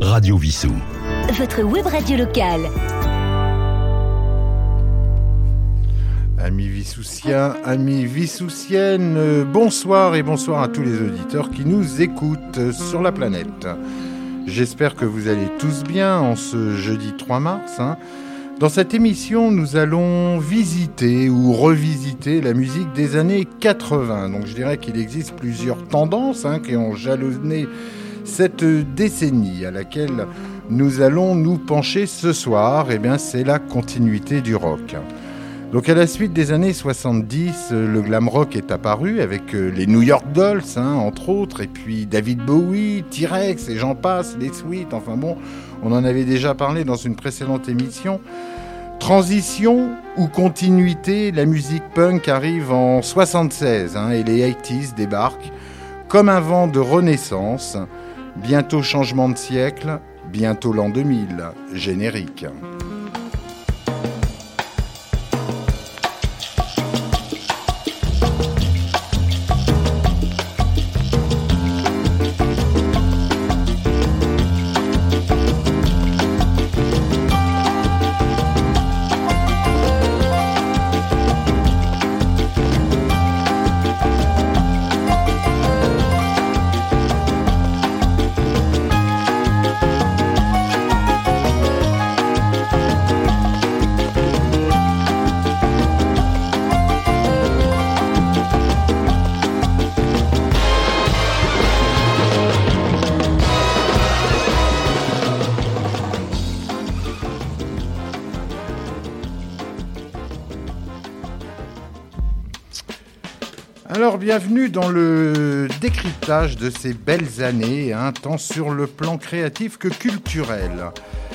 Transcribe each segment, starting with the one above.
Radio Vissou. Votre web radio locale. Amis Vissoussiens, amis Vissoussiennes, bonsoir et bonsoir à tous les auditeurs qui nous écoutent sur la planète. J'espère que vous allez tous bien en ce jeudi 3 mars. hein. Dans cette émission, nous allons visiter ou revisiter la musique des années 80. Donc je dirais qu'il existe plusieurs tendances hein, qui ont jalonné cette décennie à laquelle nous allons nous pencher ce soir. Eh bien, c'est la continuité du rock. Donc à la suite des années 70, euh, le glam rock est apparu avec euh, les New York Dolls, hein, entre autres, et puis David Bowie, T-Rex et j'en passe, les Sweet, enfin bon, on en avait déjà parlé dans une précédente émission. Transition ou continuité, la musique punk arrive en 76 hein, et les 80s débarquent comme un vent de renaissance. Bientôt changement de siècle, bientôt l'an 2000, générique. Alors bienvenue dans le décryptage de ces belles années, hein, tant sur le plan créatif que culturel.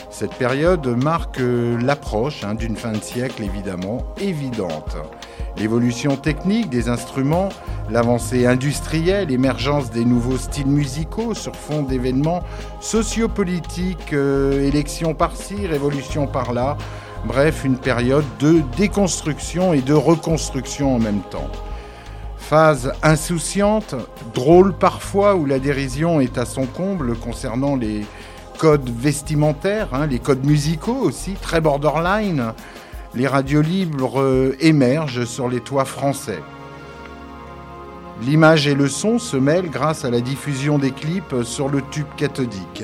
Cette période marque euh, l'approche hein, d'une fin de siècle évidemment évidente. L'évolution technique des instruments, l'avancée industrielle, l'émergence des nouveaux styles musicaux sur fond d'événements sociopolitiques, euh, élections par-ci, révolution par-là, bref, une période de déconstruction et de reconstruction en même temps. Phase insouciante, drôle parfois, où la dérision est à son comble concernant les codes vestimentaires, hein, les codes musicaux aussi, très borderline. Les radios libres euh, émergent sur les toits français. L'image et le son se mêlent grâce à la diffusion des clips sur le tube cathodique.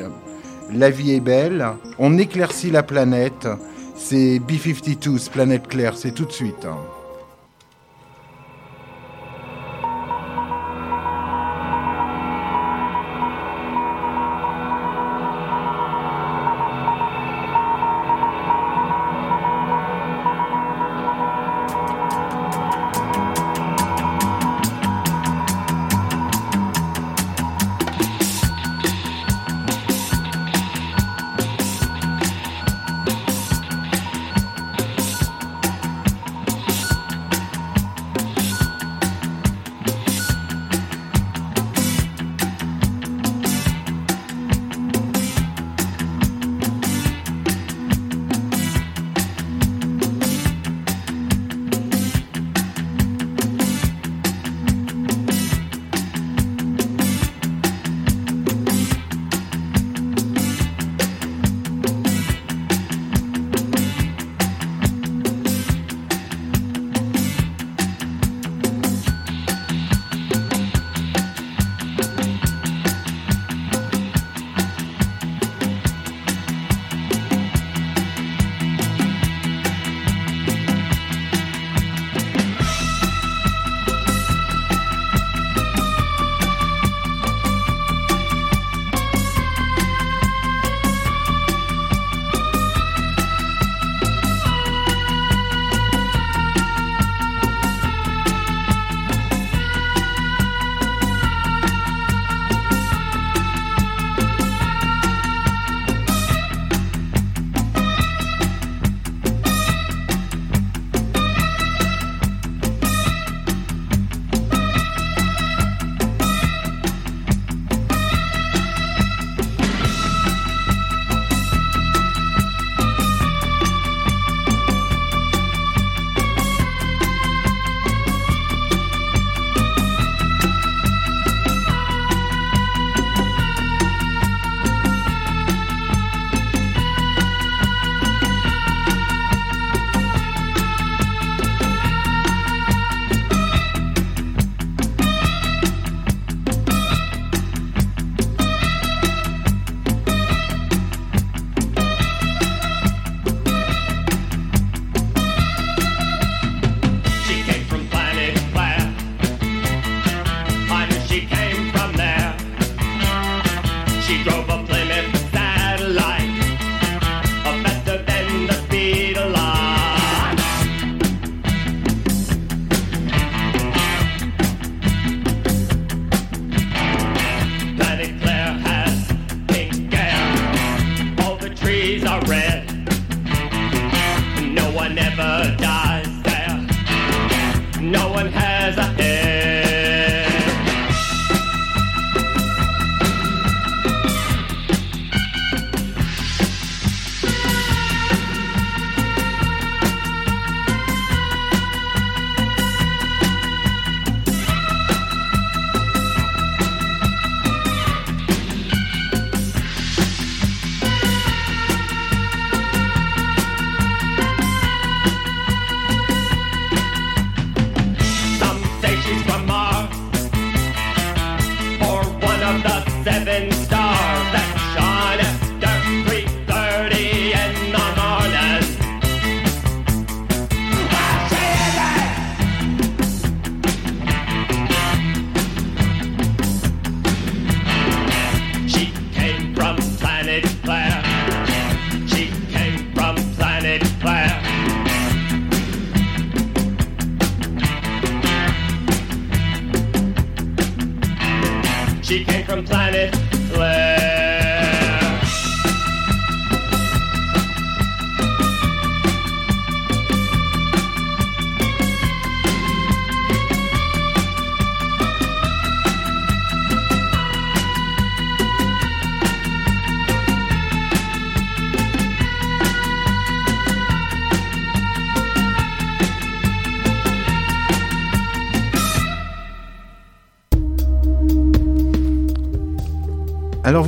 La vie est belle, on éclaircit la planète, c'est B-52's Planète Claire, c'est tout de suite. hein.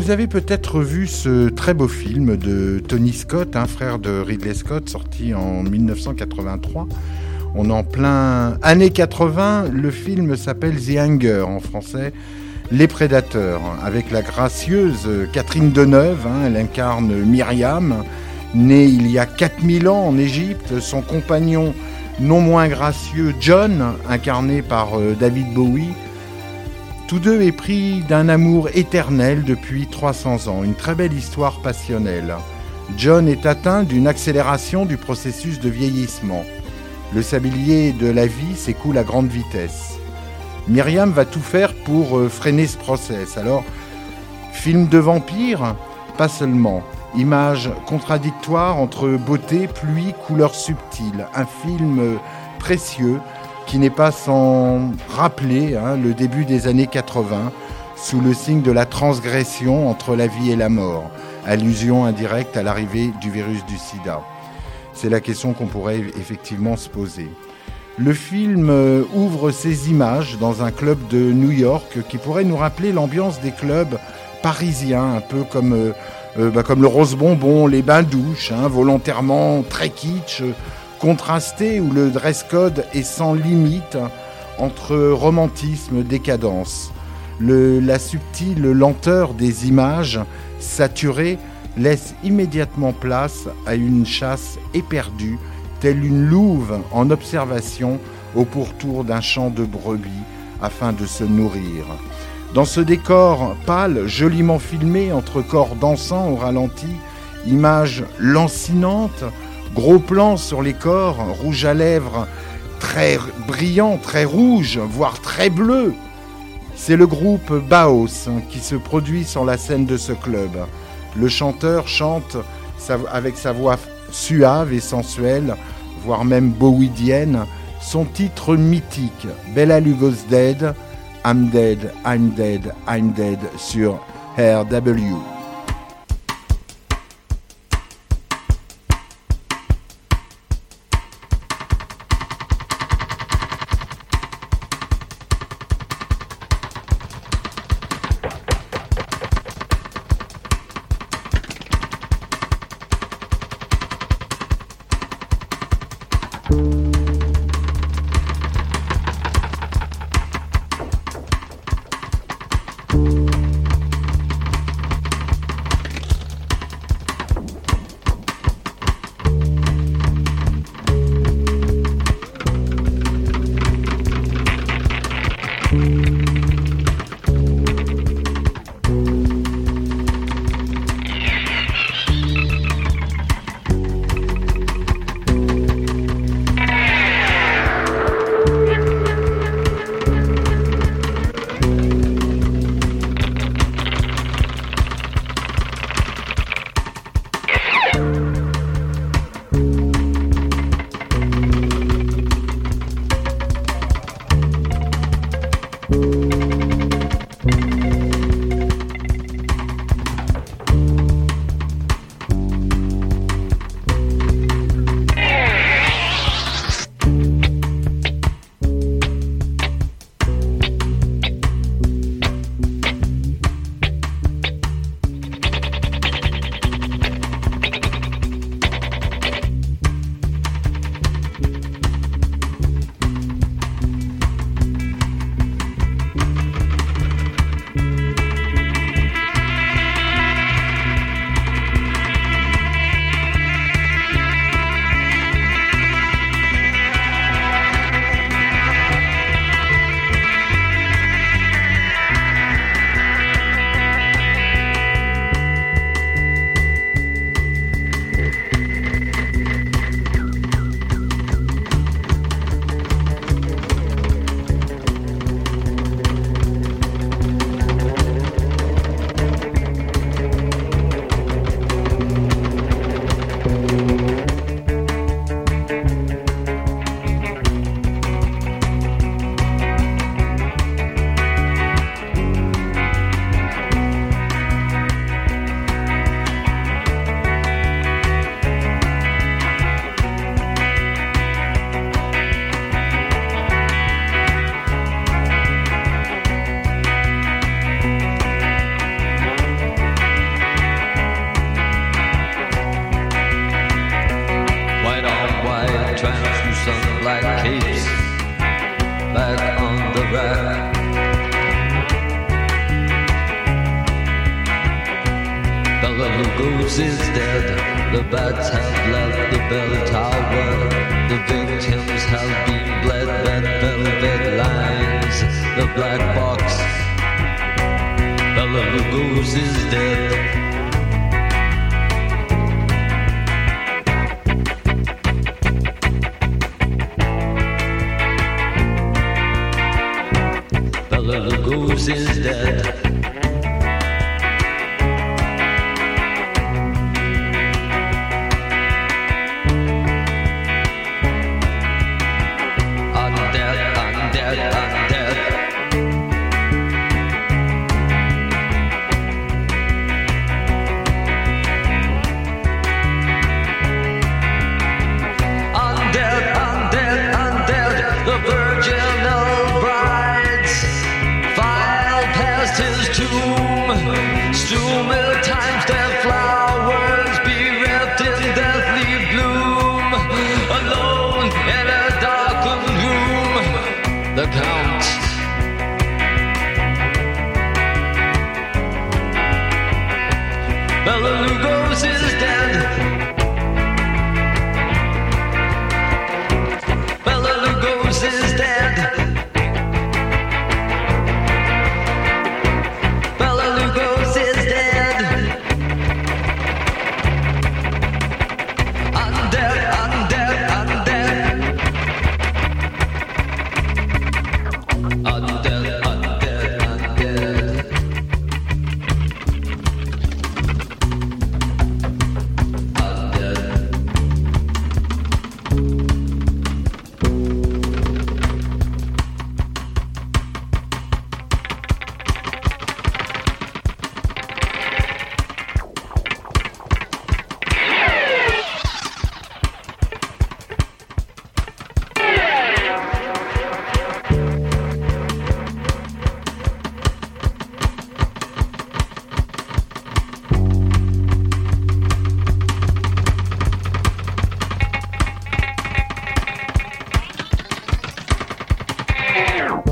Vous avez peut-être vu ce très beau film de Tony Scott, un frère de Ridley Scott, sorti en 1983. On est en plein années 80. Le film s'appelle The Hunger en français, Les Prédateurs, avec la gracieuse Catherine Deneuve. Hein, elle incarne Myriam, née il y a 4000 ans en Égypte. Son compagnon non moins gracieux, John, incarné par euh, David Bowie tous deux épris d'un amour éternel depuis 300 ans, une très belle histoire passionnelle. John est atteint d'une accélération du processus de vieillissement. Le sablier de la vie s'écoule à grande vitesse. Myriam va tout faire pour euh, freiner ce process. Alors, film de vampire? Pas seulement. Image contradictoire entre beauté, pluie, couleurs subtiles. Un film euh, précieux qui n'est pas sans rappeler hein, le début des années 80 sous le signe de la transgression entre la vie et la mort, allusion indirecte à l'arrivée du virus du sida. C'est la question qu'on pourrait effectivement se poser. Le film euh, ouvre ses images dans un club de New York qui pourrait nous rappeler l'ambiance des clubs parisiens, un peu comme, euh, euh, bah, comme le Rose Bonbon, les bains douches, hein, volontairement très kitsch, contrasté où le dress code est sans limite entre romantisme, décadence. Le, la subtile lenteur des images saturées laisse immédiatement place à une chasse éperdue, telle une louve en observation au pourtour d'un champ de brebis afin de se nourrir. Dans ce décor pâle, joliment filmé entre corps dansants au ralenti, images lancinantes, Gros plan sur les corps, rouge à lèvres, très brillant, très rouge, voire très bleu. C'est le groupe Baos qui se produit sur la scène de ce club. Le chanteur chante avec sa voix suave et sensuelle, voire même bowidienne, son titre mythique, Bella Lugos Dead, I'm Dead, I'm Dead, I'm Dead sur RW.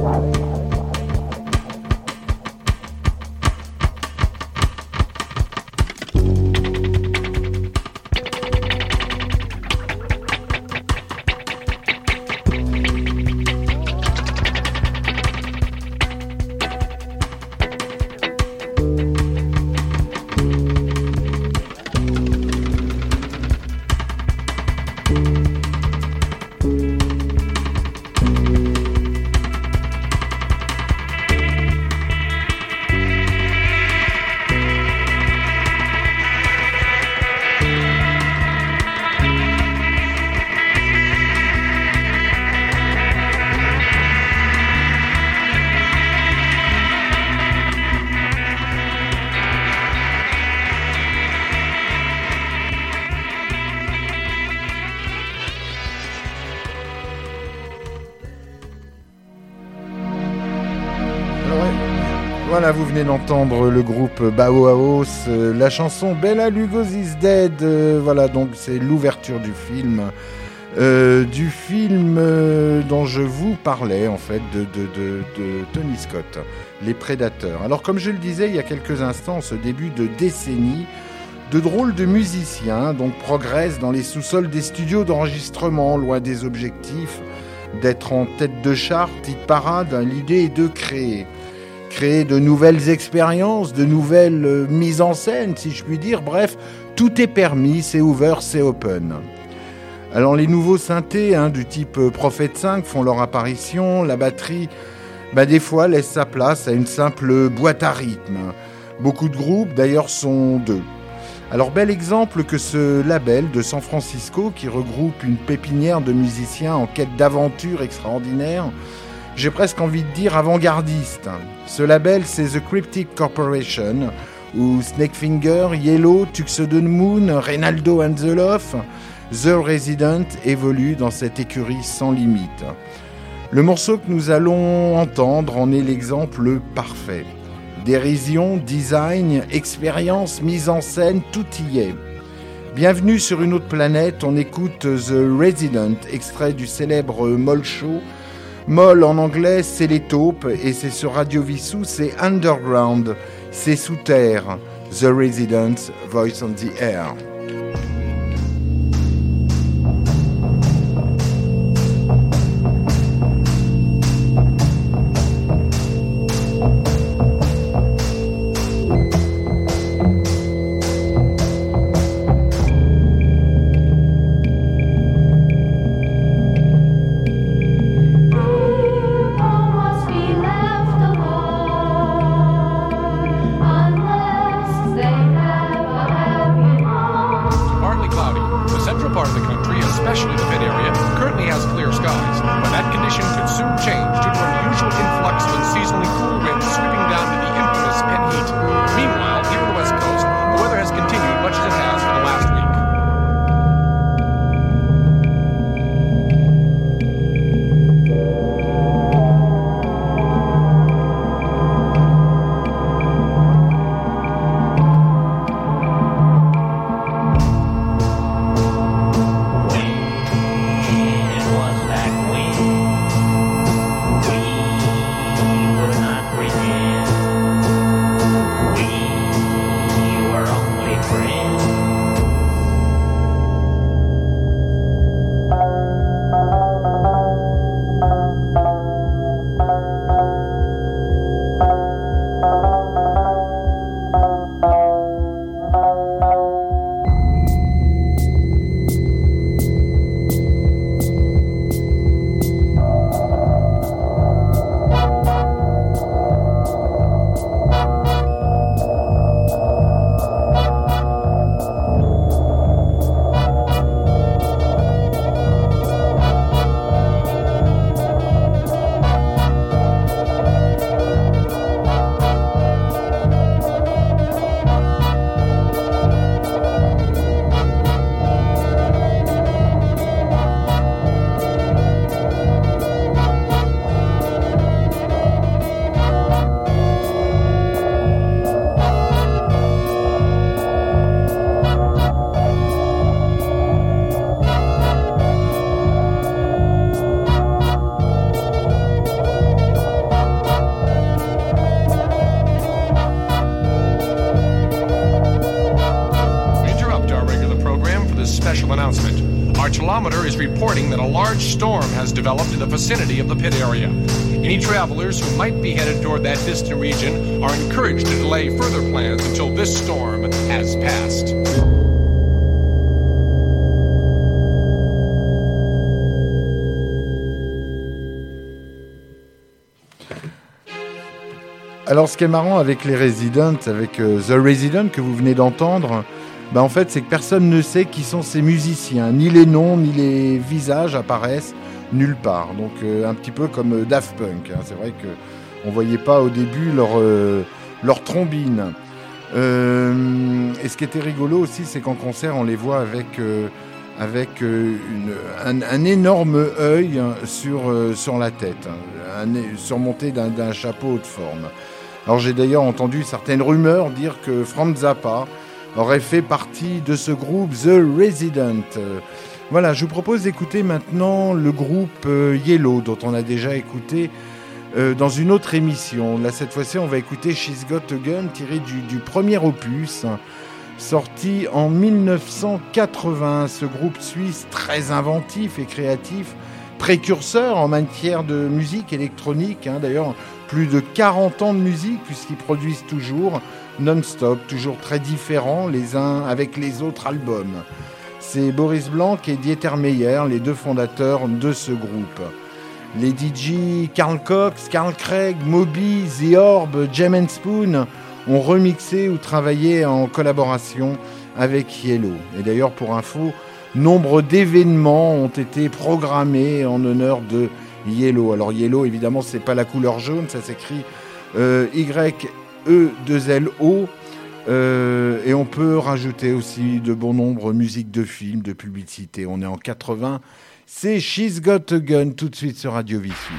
Wow. D'entendre le groupe Bauhaus, euh, la chanson Bella Lugosi's Dead. euh, voilà, donc c'est l'ouverture du film. euh, du film dont je vous parlais, en fait, de, de, de, Tony Scott, Les Prédateurs. Alors, comme je le disais il y a quelques instants, ce début de décennie, de drôles de musiciens donc progressent dans les sous-sols des studios d'enregistrement, loin des objectifs d'être en tête de charte, hit parade. L'idée est de créer créer de nouvelles expériences, de nouvelles euh, mises en scène, si je puis dire. Bref, tout est permis, c'est ouvert, c'est open. Alors les nouveaux synthés hein, du type euh, Prophet 5 font leur apparition, la batterie, bah, des fois, laisse sa place à une simple boîte à rythme. Beaucoup de groupes, d'ailleurs, sont deux. Alors bel exemple que ce label de San Francisco qui regroupe une pépinière de musiciens en quête d'aventure extraordinaire, j'ai presque envie de dire avant-gardiste. Ce label, c'est The Cryptic Corporation, où Snakefinger, Yellow, Tuxedo Moon, Reynaldo and the Love, The Resident évoluent dans cette écurie sans limite. Le morceau que nous allons entendre en est l'exemple parfait. Dérision, design, expérience, mise en scène, tout y est. Bienvenue sur une autre planète, on écoute The Resident, extrait du célèbre Moll Show. Moll en anglais, c'est les taupes, et c'est sur Radio Vissou, c'est Underground, c'est sous terre. The Residents, Voice on the Air. Ce qui est marrant avec les Residents, avec euh, The Resident que vous venez d'entendre, bah en fait, c'est que personne ne sait qui sont ces musiciens. Ni les noms, ni les visages apparaissent nulle part. Donc euh, un petit peu comme euh, Daft Punk. Hein. C'est vrai que on voyait pas au début leur, euh, leur trombine. et ce qui était rigolo aussi, c'est qu'en concert, on les voit avec, avec un, énorme œil sur, sur la tête, hein. surmonté d'un chapeau de forme. Alors j'ai d'ailleurs entendu certaines rumeurs dire que Franz Zappa aurait fait partie de ce groupe The Resident. Voilà, je vous propose d'écouter maintenant le groupe euh, Yellow, dont on a déjà écouté euh, dans une autre émission. Là, cette fois-ci, on va écouter She's Got a Gun, tiré du, premier opus, sorti en 1980. Ce groupe suisse très inventif et créatif, précurseur en matière de musique électronique. Hein. D'ailleurs, plus de 40 ans de musique, puisqu'ils produisent toujours non-stop, toujours très différents les uns avec les autres albums. C'est Boris Blanc et Dieter Meyer, les deux fondateurs de ce groupe. Les DJ Carl Cox, Carl Craig, Moby, The Orb, Jam Spoon ont remixé ou travaillé en collaboration avec Yellow. Et d'ailleurs, pour info, nombre d'événements ont été programmés en honneur de Yellow. Alors Yellow, évidemment, c'est pas la couleur jaune, ça s'écrit euh, Y-E-2-L-O. Euh, et on peut rajouter aussi de bon nombre de musiques de films, de publicités. On est en 80. C'est She's Got a Gun tout de suite sur Radio Visu.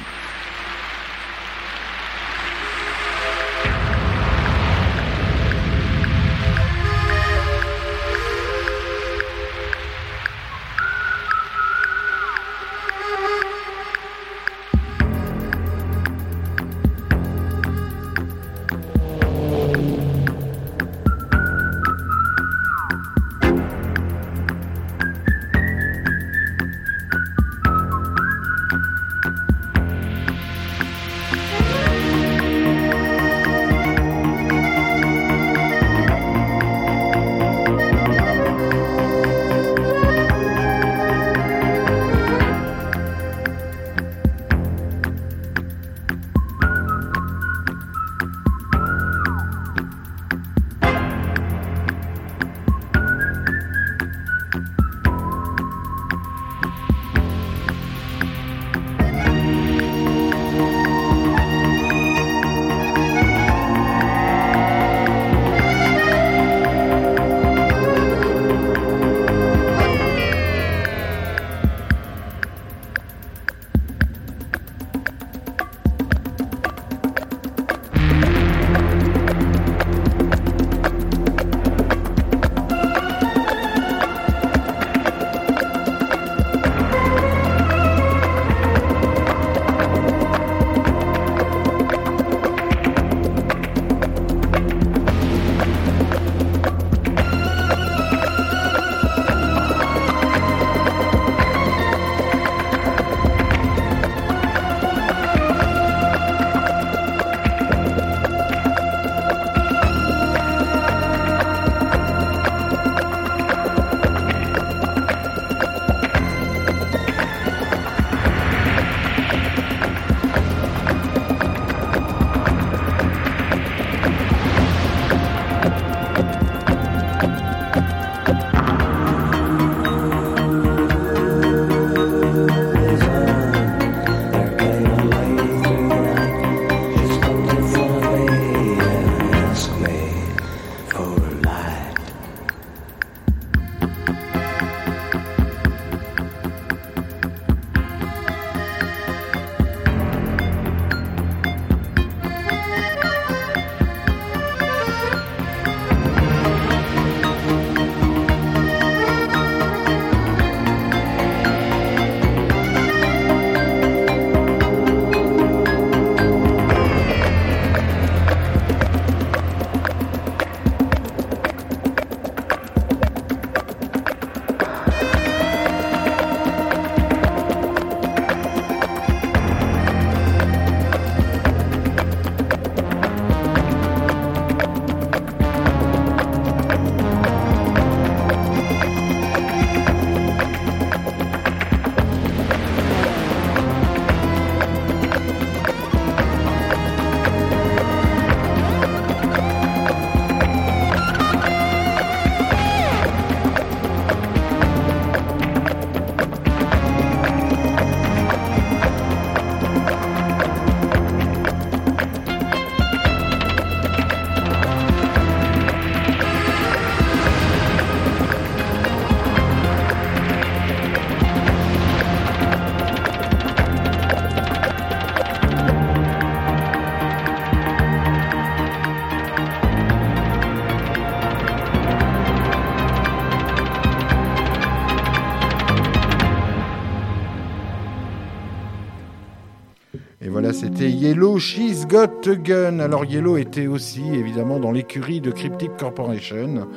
Yellow, She's Got a Gun. Alors Yellow était aussi évidemment dans l'écurie de Cryptic Corporation.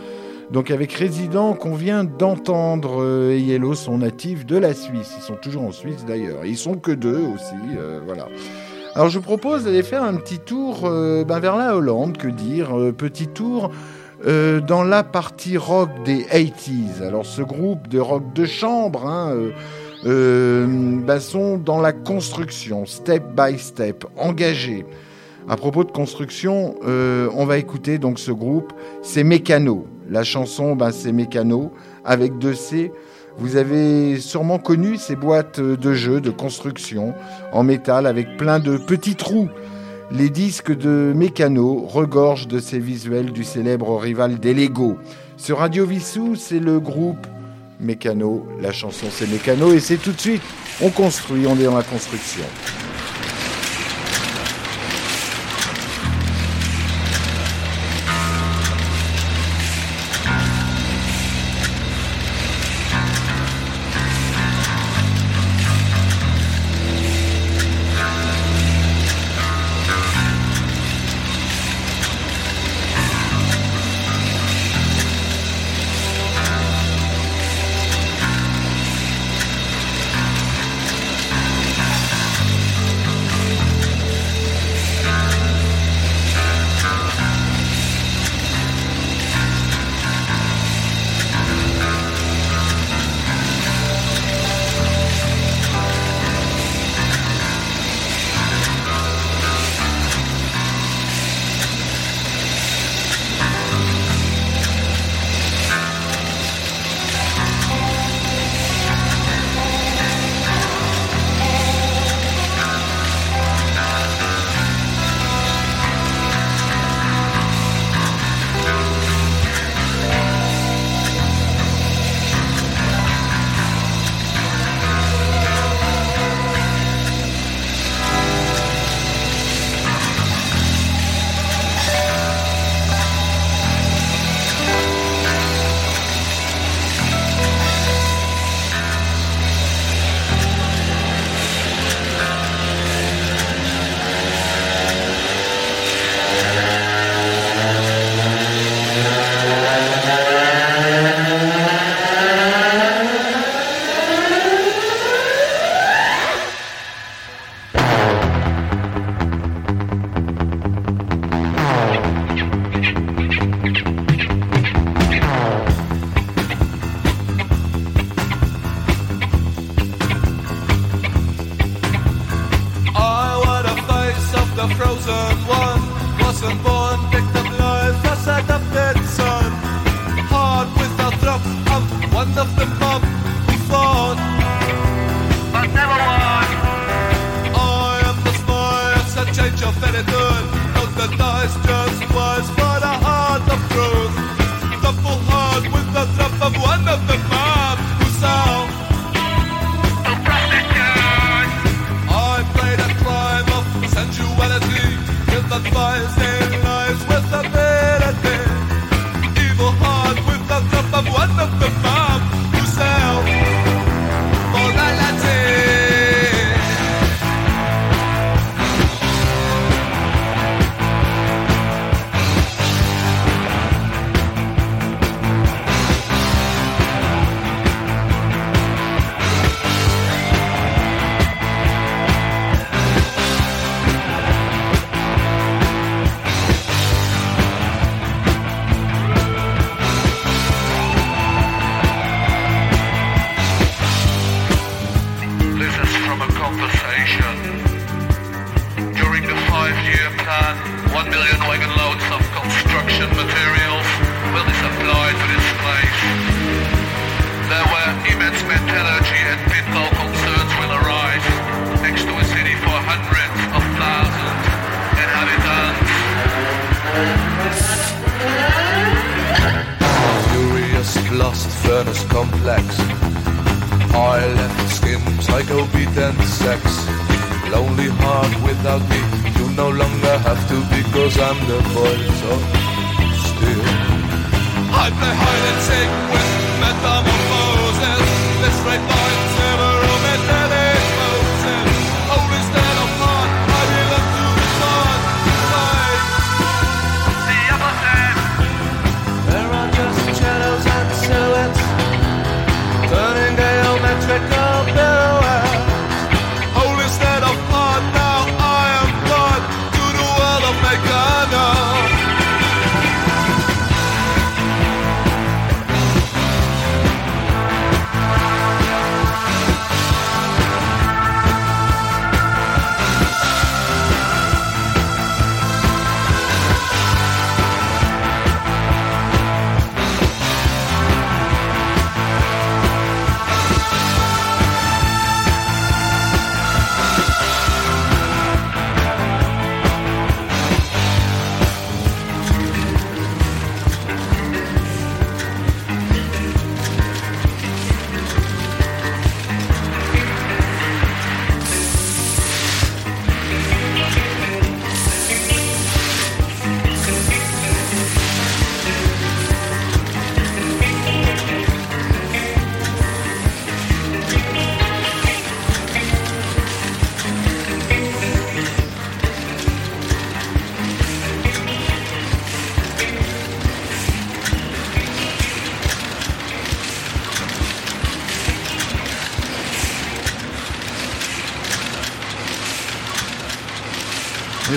Donc avec Résident qu'on vient d'entendre, euh, et Yellow sont natifs de la Suisse. Ils sont toujours en Suisse d'ailleurs. Ils sont que deux aussi, euh, voilà. Alors je vous propose d'aller faire un petit tour euh, ben, vers la Hollande, que dire, petit tour dans la partie rock des 80s. Alors ce groupe de rock de chambre, hein, ben, sont dans la construction, step by step, engagés. À propos de construction, on va écouter donc ce groupe, c'est Mécano. La chanson, ben, c'est Mécano, avec deux C. Vous avez sûrement connu ces boîtes de jeux de construction en métal avec plein de petits trous. Les disques de Mécano regorgent de ces visuels du célèbre rival des Lego. Ce Radio Vissou, c'est le groupe Mécano. La chanson, c'est Mécano et c'est tout de suite, on construit, on est dans la construction.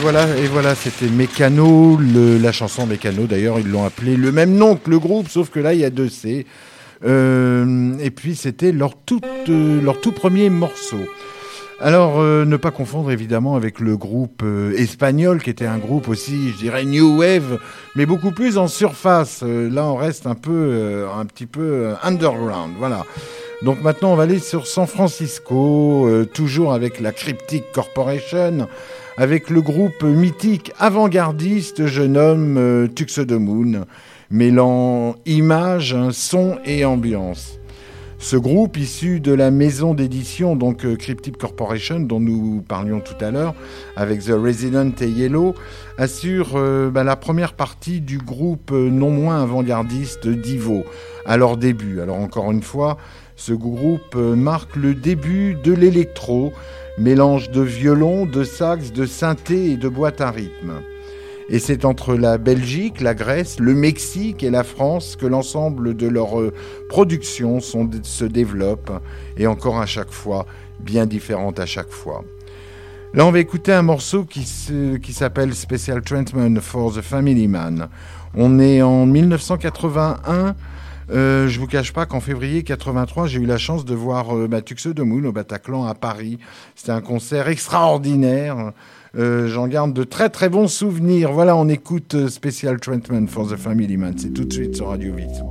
Voilà, et voilà, c'était Mécano, la chanson Mécano. D'ailleurs, ils l'ont appelé le même nom que le groupe, sauf que là, il y a deux C. Euh, et puis, c'était leur tout, euh, leur tout premier morceau. Alors, euh, ne pas confondre évidemment avec le groupe espagnol, qui était un groupe aussi, je dirais, new wave, mais beaucoup plus en surface. Là, on reste un peu, un petit peu underground. Voilà. Donc maintenant, on va aller sur San Francisco, toujours avec la Cryptic Corporation, avec le groupe mythique avant-gardiste, je nomme euh, Tux the Moon, mêlant images, hein, son et ambiance. Ce groupe, issu de la maison d'édition, donc euh, Cryptic Corporation, dont nous parlions tout à l'heure, avec The Resident et Yellow, assure euh, bah, la première partie du groupe euh, non moins avant-gardiste Divo, à leur début. Alors encore une fois, ce groupe marque le début de l'électro, mélange de violon, de sax, de synthé et de boîte à rythme. Et c'est entre la Belgique, la Grèce, le Mexique et la France que l'ensemble de leurs euh, productions se développe, et encore à chaque fois, bien différentes à chaque fois. Là, on va écouter un morceau qui, qui s'appelle Special Treatment for the Family Man. On est en 1981. Euh, je vous cache pas qu'en février 83, j'ai eu la chance de voir euh, bah, au Bataclan à Paris. C'était un concert extraordinaire. Euh, J'en garde de très très bons souvenirs. Voilà, on écoute euh, Special Treatment for the Family Man. C'est tout de suite sur Radio Vito.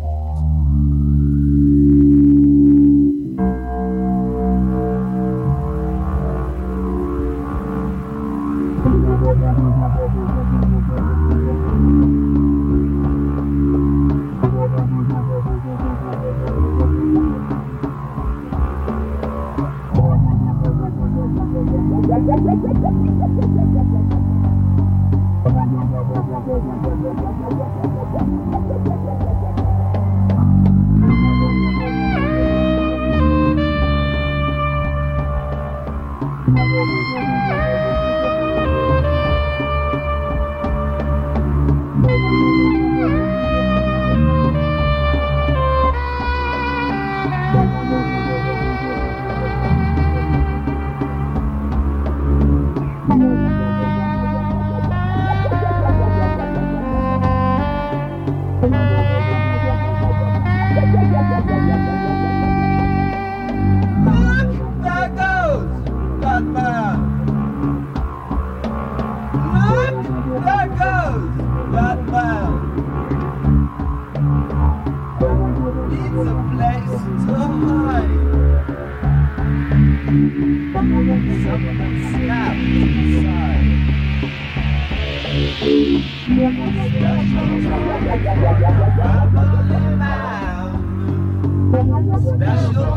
Special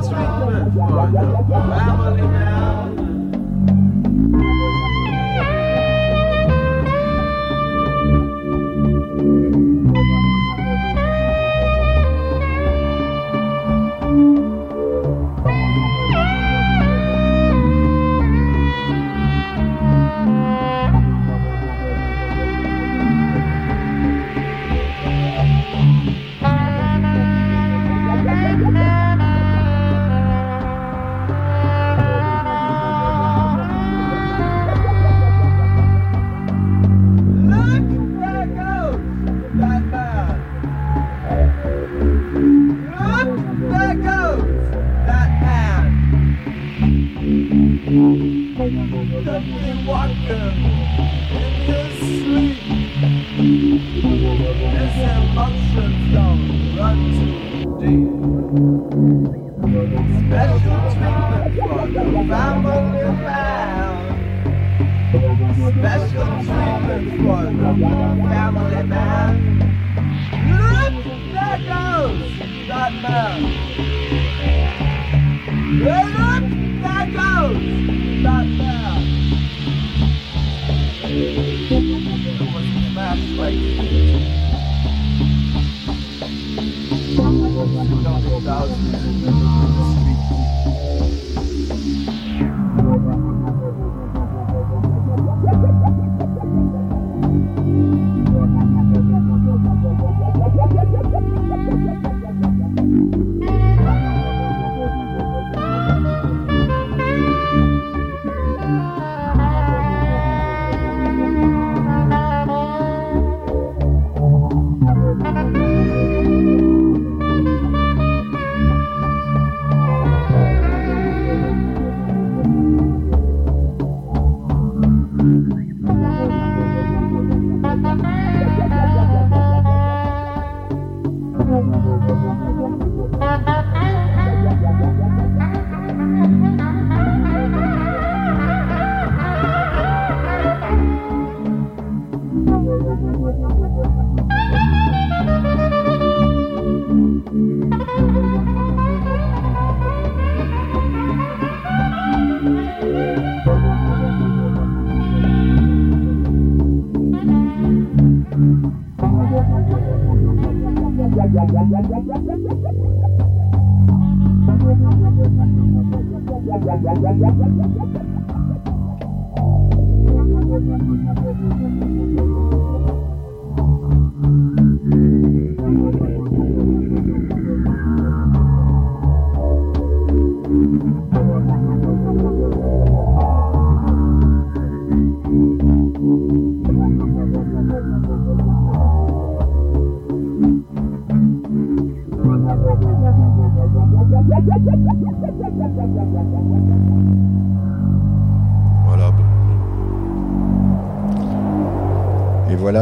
treatment for the family man.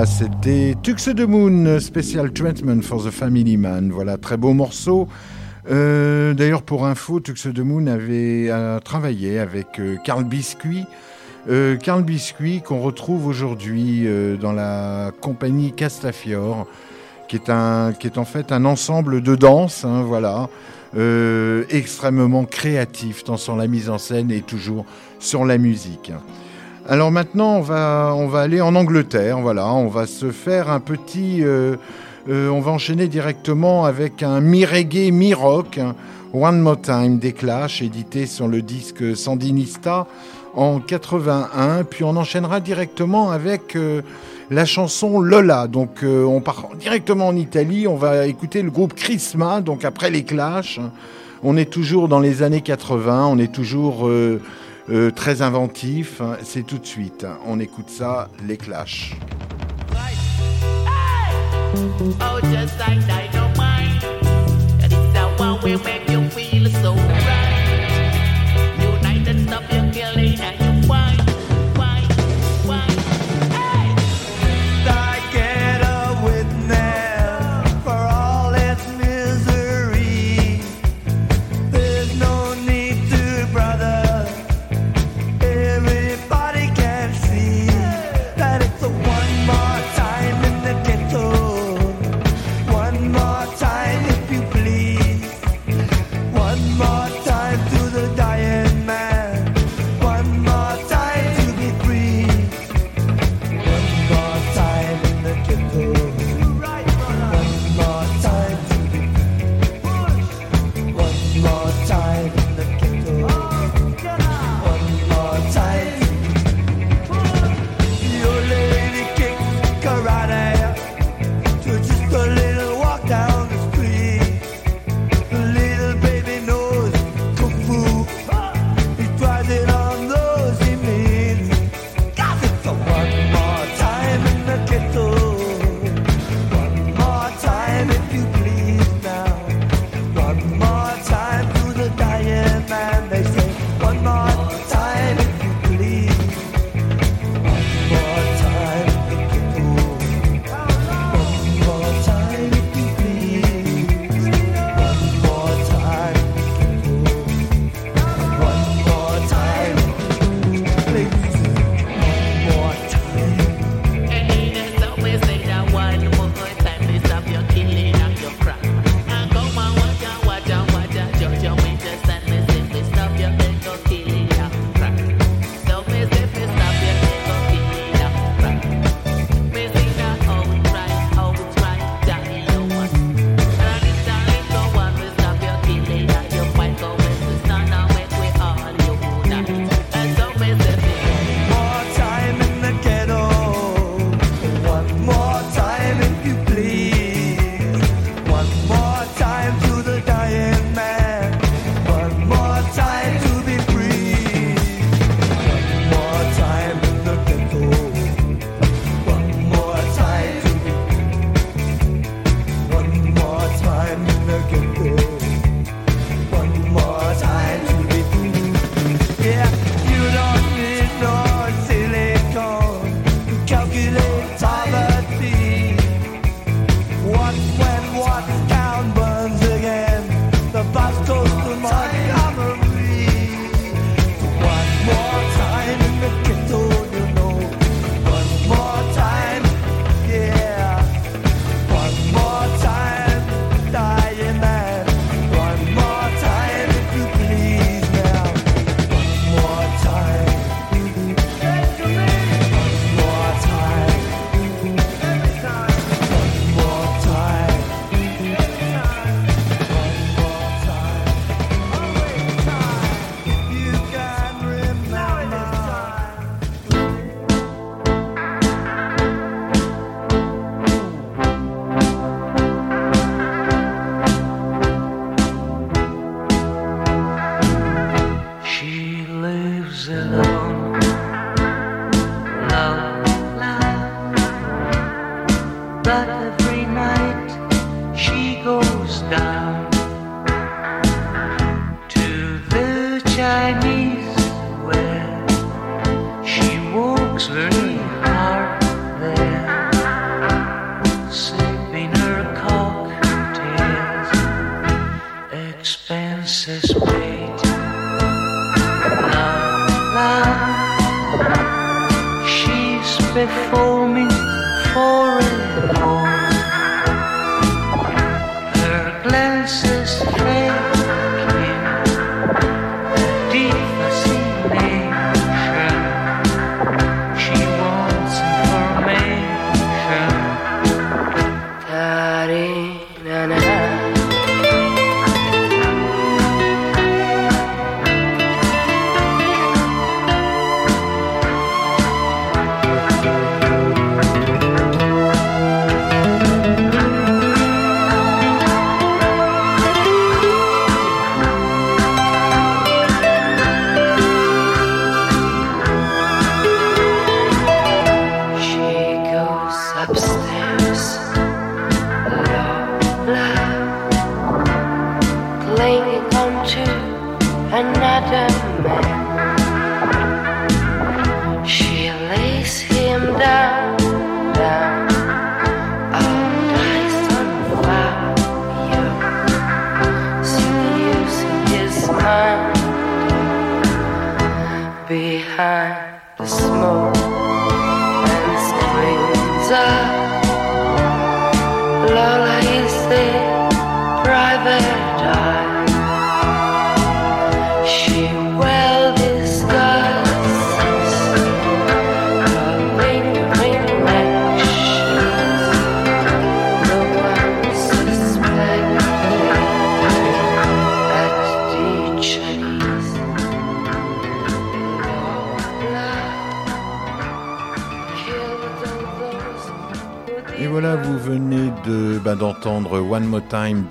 C'était Tux de Moon, Special Treatment for the Family Man. Voilà, très beau morceau. Euh, D'ailleurs, pour info, Tux Moon avait travaillé avec euh, Carl Biscuit. Euh, Carl Biscuit qu'on retrouve aujourd'hui dans la compagnie Castafiore, qui est, un, qui est en fait un ensemble de danse, hein, voilà, extrêmement créatif, tant sur la mise en scène et toujours sur la musique. Alors maintenant, on va, on va aller en Angleterre, voilà, on va se faire un petit... euh, euh, on va enchaîner directement avec un mi-reggae, mi-rock, hein, One More Time des Clash, édité sur le disque Sandinista en 81, puis on enchaînera directement avec euh, la chanson Lola. Donc on part directement en Italie, on va écouter le groupe Chrisma, donc après les Clash. On est toujours dans les années 80, on est toujours euh, très inventif. C'est tout de suite, on écoute ça, les Clash. Oh,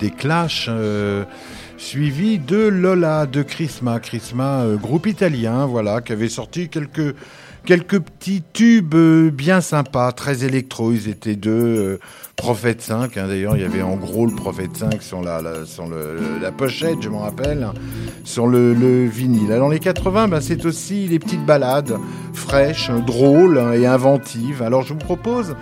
des Clash, euh, suivi de Lola de Chrisma, Chrisma, euh, groupe italien, voilà, qui avait sorti quelques quelques petits tubes euh, bien sympas, très électro. Ils étaient deux, euh, Prophète 5. hein, D'ailleurs, il y avait en gros le Prophète 5 sur la, sur la pochette, je m'en rappelle, sur le, le vinyle. Alors les 80, bah, c'est aussi les petites balades fraîches, drôles hein, et inventives. Alors je vous propose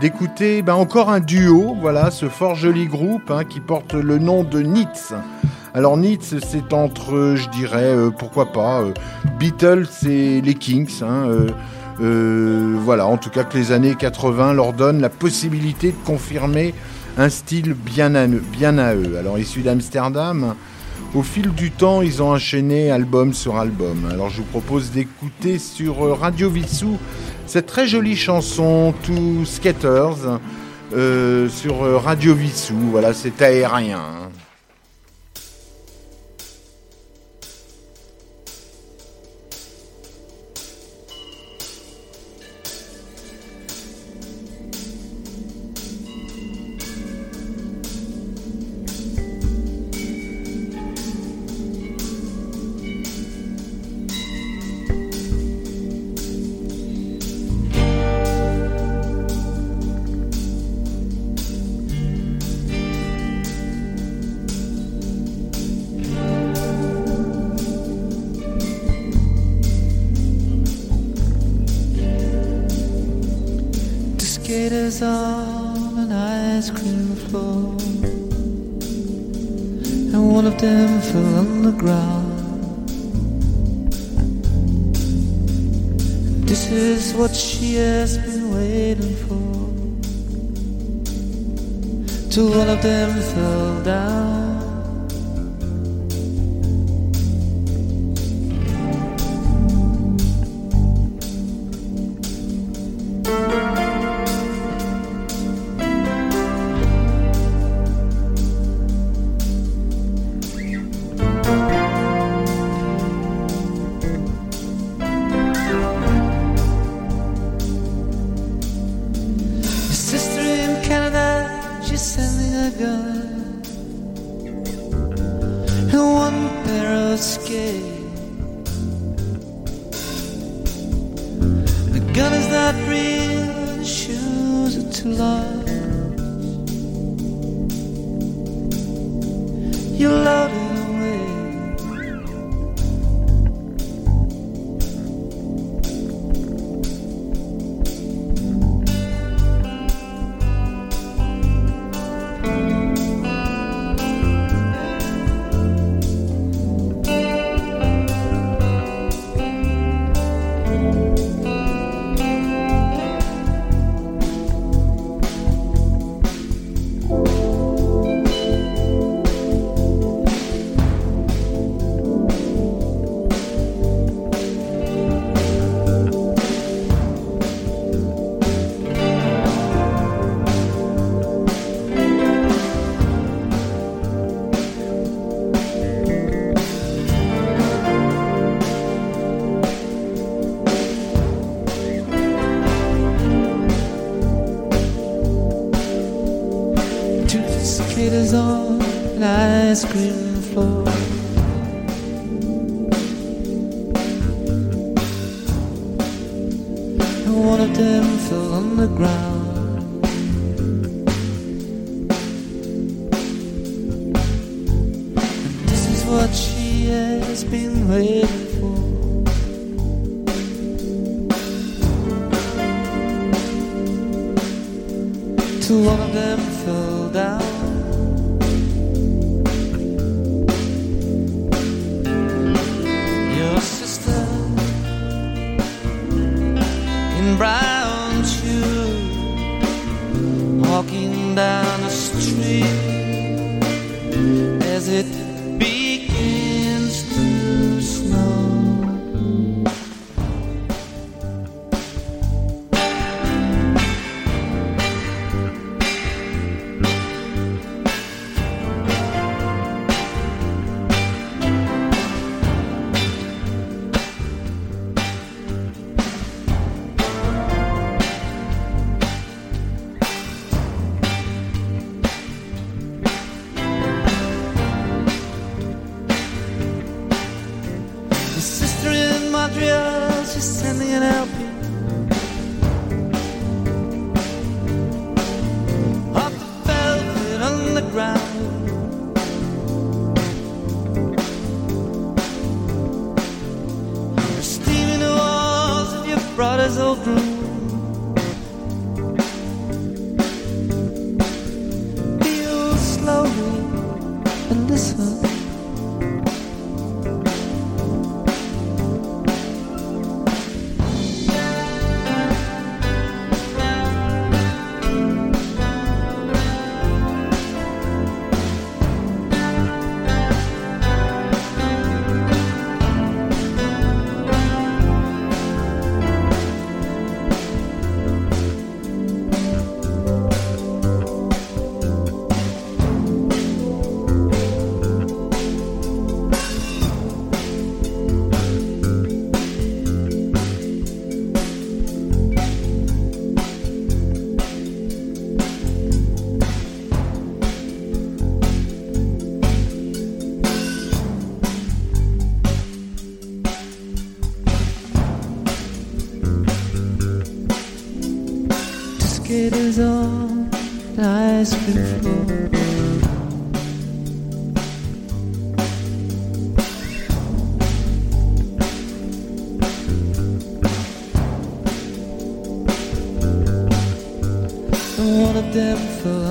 d'écouter bah, encore un duo, voilà, ce fort joli groupe hein, qui porte le nom de Nitz. Alors Nitz, c'est entre, je dirais, euh, pourquoi pas, euh, Beatles et les Kings. hein, euh, euh, voilà, en tout cas que les années 80 leur donnent la possibilité de confirmer un style bien à, eux-. Alors issus d'Amsterdam, au fil du temps, ils ont enchaîné album sur album. Alors je vous propose d'écouter sur euh, Radio Vissou cette très jolie chanson Two Skaters euh, sur euh, Radio Vissou. Voilà, c'est aérien. not real shoes to love. You're loaded. down the street. As it it is all lies before. One of them for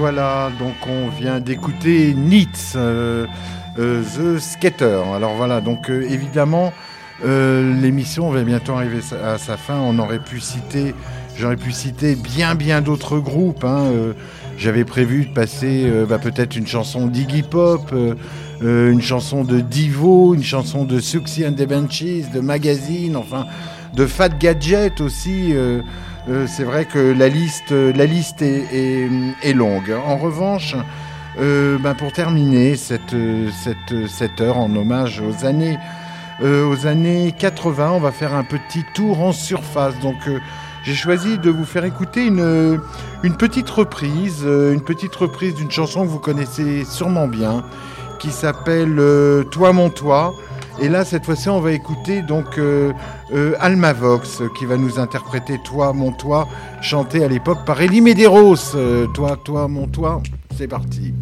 voilà, donc on vient d'écouter Nitz, euh, euh, The Skater. Alors voilà, donc euh, évidemment, l'émission va bientôt arriver à sa fin. On aurait pu citer, j'aurais pu citer bien bien d'autres groupes. hein, J'avais prévu de passer bah, peut-être une chanson d'Iggy Pop, une chanson de Divo, une chanson de Suxy and the Benchies, de Magazine, enfin de Fat Gadget aussi. Euh, euh, c'est vrai que la liste, la liste est, longue. En revanche, euh, ben, pour terminer cette, euh, cette, heure en hommage aux années, euh, aux années 80, on va faire un petit tour en surface. Donc, euh, j'ai choisi de vous faire écouter une, petite reprise, euh, une petite reprise d'une chanson que vous connaissez sûrement bien, qui s'appelle euh, Toi mon toi. Et là, cette fois-ci, on va écouter donc euh, euh, Alma Vox qui va nous interpréter Toi mon toi, chanté à l'époque par Elie Medeiros. Euh, toi, toi, mon toi, c'est parti.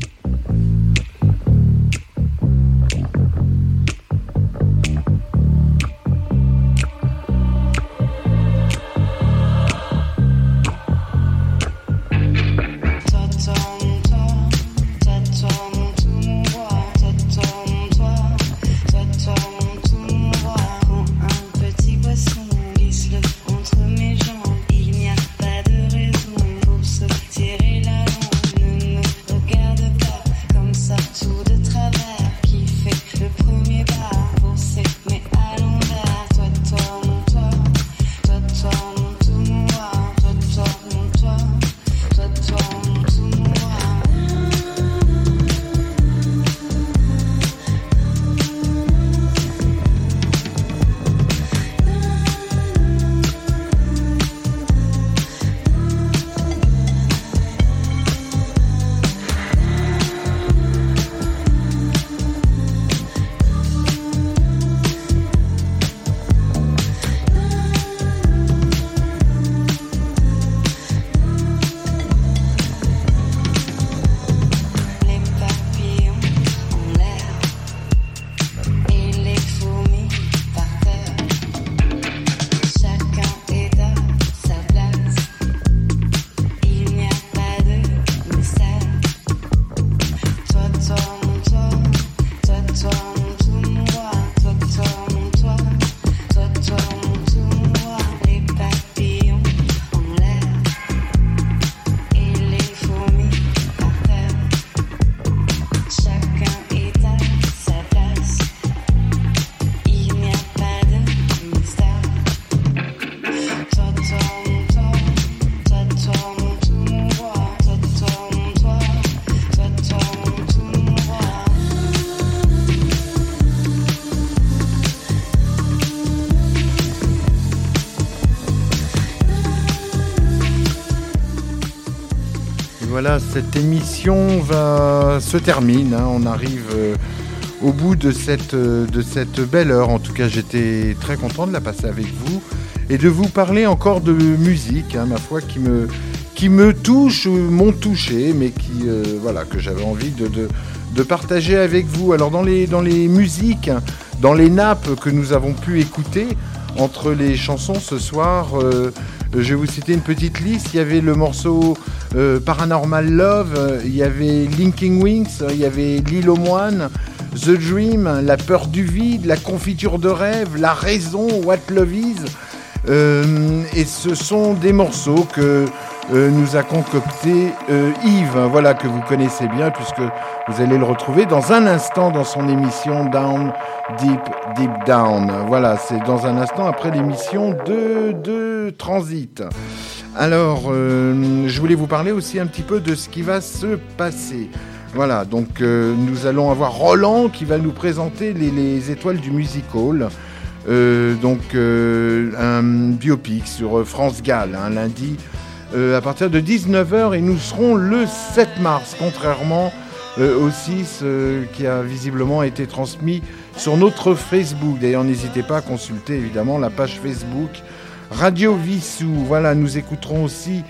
Cette émission va se termine. hein. On arrive euh, au bout de cette, euh, de cette belle heure. En tout cas, j'étais très content de la passer avec vous et de vous parler encore de musique, hein, ma foi, qui me, qui me touche, ou m'ont touché, mais qui, euh, voilà, que j'avais envie de, de, de partager avec vous. Alors, dans les, dans les musiques, dans les nappes que nous avons pu écouter entre les chansons ce soir, euh, je vais vous citer une petite liste. Il y avait le morceau euh, Paranormal Love, euh, il y avait Linking Wings, il y avait L'île aux moines, The Dream, La peur du vide, La confiture de rêve, La raison, What Love Is. Euh, et ce sont des morceaux que euh, nous a concocté euh, Yves, voilà que vous connaissez bien puisque vous allez le retrouver dans un instant dans son émission Down Deep Deep Down. Voilà, c'est dans un instant après l'émission de, de Transit. Alors, euh, je voulais vous parler aussi un petit peu de ce qui va se passer. Voilà, donc euh, nous allons avoir Roland qui va nous présenter les, les étoiles du music hall. Euh, donc un biopic sur France Gall, un lundi euh, à partir de 19h et nous serons le 7 mars, contrairement au 6 euh, qui a visiblement été transmis sur notre Facebook. D'ailleurs, n'hésitez pas à consulter évidemment la page Facebook Radio Vissou. Voilà, nous écouterons aussi,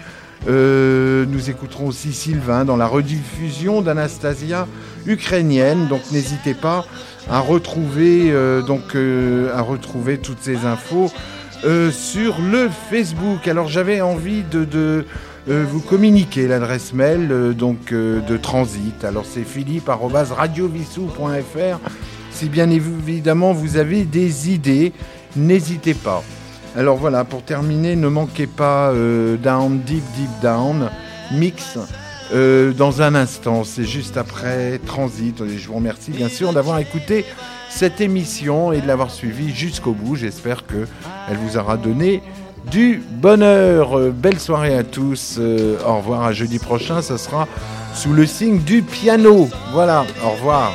euh, nous écouterons aussi Sylvain dans la rediffusion d'Anastasia ukrainienne. Donc n'hésitez pas à retrouver, euh, donc, euh, à retrouver toutes ces infos sur le Facebook. Alors j'avais envie de, vous communiquez l'adresse mail donc de Transit. Alors c'est philippe@radiovissou.fr. Si bien évidemment vous avez des idées, n'hésitez pas. Alors voilà, pour terminer, ne manquez pas euh, Down Deep Deep Down mix euh, dans un instant. C'est juste après Transit. Je vous remercie bien sûr d'avoir écouté cette émission et de l'avoir suivie jusqu'au bout. J'espère que elle vous aura donné du bonheur. Euh, belle soirée à tous. Au revoir à jeudi prochain. Ça sera sous le signe du piano. Voilà. Au revoir.